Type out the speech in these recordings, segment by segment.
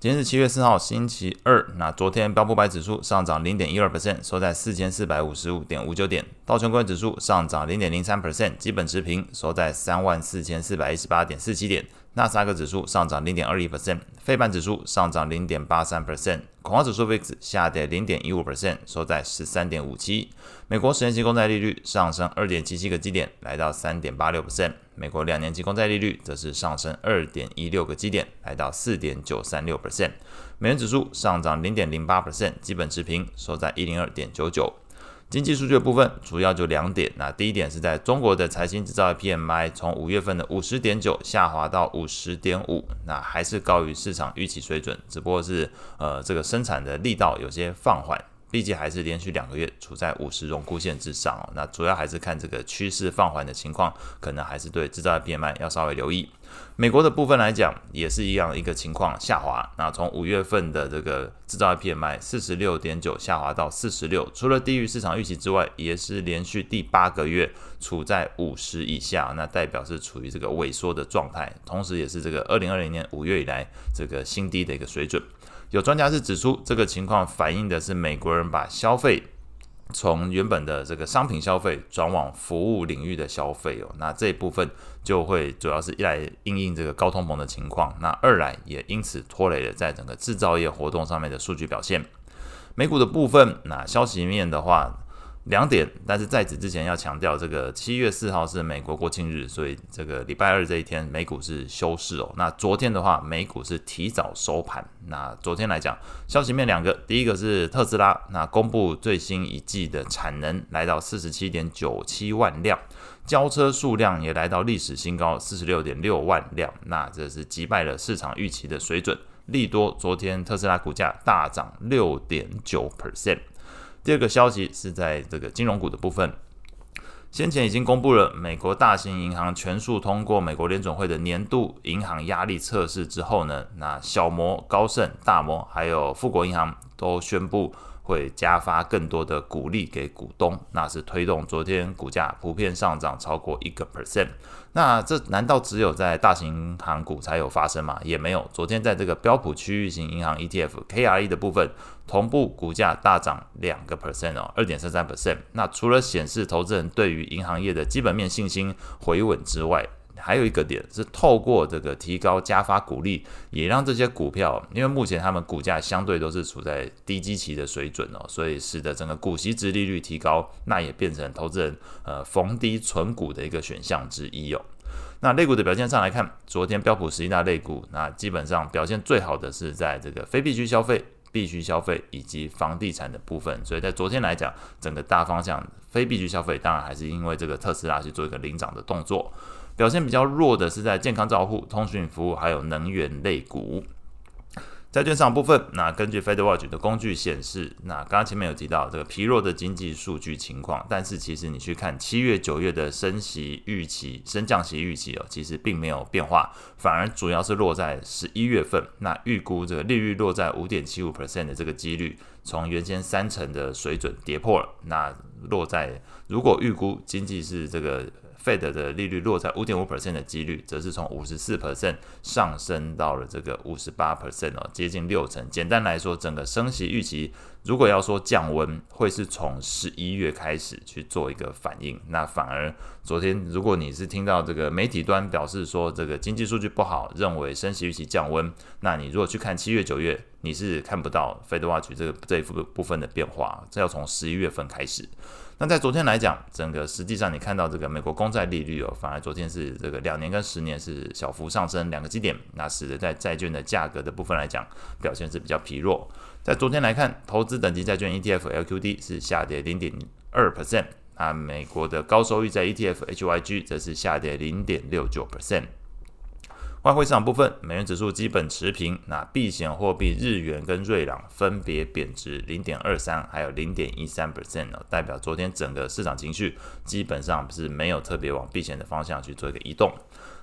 今天是七月四号，星期二。那昨天标普百指数上涨零点一二 percent，收在四千四百五十五点五九点。道琼工业指数上涨零点零三 percent，基本持平，收在三万四千四百一十八点四七点。纳斯达克指数上涨零点二一 percent，费半指数上涨零点八三 percent，恐慌指数 VIX 下跌零点一五 percent，收在十三点五七。美国十年期公债利率上升二点七七个基点，来到三点八六 percent。美国两年期公债利率则是上升二点一六个基点，来到四点九三六 percent。美元指数上涨零点零八 percent，基本持平，收在一零二点九九。经济数据的部分主要就两点，那第一点是在中国的财新制造业 PMI 从五月份的五十点九下滑到五十点五，那还是高于市场预期水准，只不过是呃这个生产的力道有些放缓。毕竟还是连续两个月处在五十荣枯线之上哦，那主要还是看这个趋势放缓的情况，可能还是对制造业 PMI 要稍微留意。美国的部分来讲，也是一样一个情况下滑。那从五月份的这个制造业 PMI 四十六点九下滑到四十六，除了低于市场预期之外，也是连续第八个月处在五十以下，那代表是处于这个萎缩的状态，同时也是这个二零二零年五月以来这个新低的一个水准。有专家是指出，这个情况反映的是美国人把消费从原本的这个商品消费转往服务领域的消费哦，那这一部分就会主要是一来应应这个高通膨的情况，那二来也因此拖累了在整个制造业活动上面的数据表现。美股的部分，那消息面的话。两点，但是在此之前要强调，这个七月四号是美国国庆日，所以这个礼拜二这一天美股是休市哦。那昨天的话，美股是提早收盘。那昨天来讲，消息面两个，第一个是特斯拉，那公布最新一季的产能来到四十七点九七万辆，交车数量也来到历史新高四十六点六万辆，那这是击败了市场预期的水准，利多。昨天特斯拉股价大涨六点九 percent。第二个消息是在这个金融股的部分，先前已经公布了美国大型银行全数通过美国联准会的年度银行压力测试之后呢，那小摩、高盛、大摩还有富国银行都宣布会加发更多的股利给股东，那是推动昨天股价普遍上涨超过一个 percent。那这难道只有在大型银行股才有发生吗？也没有。昨天在这个标普区域型银行 ETF KRE 的部分，同步股价大涨两个 percent 哦，二点三三 percent。那除了显示投资人对于银行业的基本面信心回稳之外，还有一个点是透过这个提高加发股利，也让这些股票，因为目前他们股价相对都是处在低基期的水准哦，所以使得整个股息殖利率提高，那也变成投资人呃逢低存股的一个选项之一哦。那类股的表现上来看，昨天标普十一大类股，那基本上表现最好的是在这个非必需消费、必需消费以及房地产的部分，所以在昨天来讲，整个大方向非必需消费当然还是因为这个特斯拉去做一个领涨的动作。表现比较弱的是在健康照护、通讯服务还有能源类股。债券上部分，那根据 FedWatch 的工具显示，那刚刚前面有提到这个疲弱的经济数据情况，但是其实你去看七月、九月的升息预期、升降息预期哦，其实并没有变化，反而主要是落在十一月份，那预估这个利率落在五点七五 percent 的这个几率，从原先三成的水准跌破了，那落在如果预估经济是这个。Fed 的利率落在五点五 percent 的几率，则是从五十四 percent 上升到了这个五十八 percent 哦，接近六成。简单来说，整个升息预期，如果要说降温，会是从十一月开始去做一个反应。那反而昨天，如果你是听到这个媒体端表示说这个经济数据不好，认为升息预期降温，那你如果去看七月、九月，你是看不到 FedWatch 这个这一部部分的变化，这要从十一月份开始。那在昨天来讲，整个实际上你看到这个美国公债利率哦，反而昨天是这个两年跟十年是小幅上升两个基点，那使得在债券的价格的部分来讲，表现是比较疲弱。在昨天来看，投资等级债券 ETF LQD 是下跌零点二 percent，啊，美国的高收益债 ETF HYG 则是下跌零点六九 percent。外汇市场部分，美元指数基本持平。那避险货币日元跟瑞郎分别贬值零点二三，还有零点一三 percent，代表昨天整个市场情绪基本上是没有特别往避险的方向去做一个移动。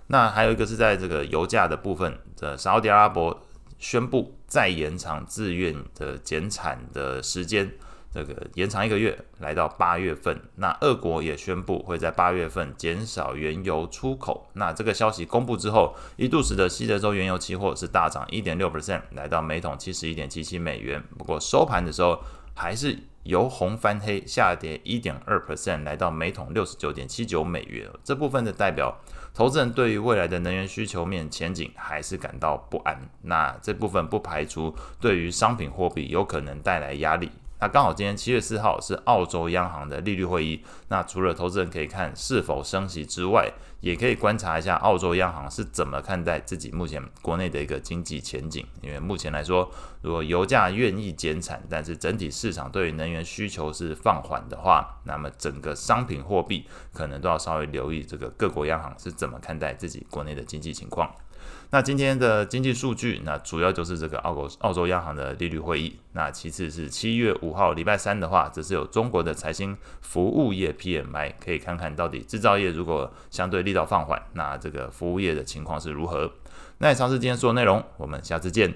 那还有一个是在这个油价的部分，的沙特阿拉伯宣布再延长自愿的减产的时间。这个延长一个月，来到八月份。那俄国也宣布会在八月份减少原油出口。那这个消息公布之后，一度使得西德州原油期货是大涨一点六 percent，来到每桶七十一点七七美元。不过收盘的时候还是由红翻黑，下跌一点二 percent，来到每桶六十九点七九美元。这部分的代表，投资人对于未来的能源需求面前景还是感到不安。那这部分不排除对于商品货币有可能带来压力。那刚好今天七月四号是澳洲央行的利率会议，那除了投资人可以看是否升息之外，也可以观察一下澳洲央行是怎么看待自己目前国内的一个经济前景。因为目前来说，如果油价愿意减产，但是整体市场对于能源需求是放缓的话，那么整个商品货币可能都要稍微留意这个各国央行是怎么看待自己国内的经济情况。那今天的经济数据，那主要就是这个澳国澳洲央行的利率会议。那其次是七月五号礼拜三的话，则是有中国的财新服务业 PMI，可以看看到底制造业如果相对力道放缓，那这个服务业的情况是如何。那以上是今天所有内容，我们下次见。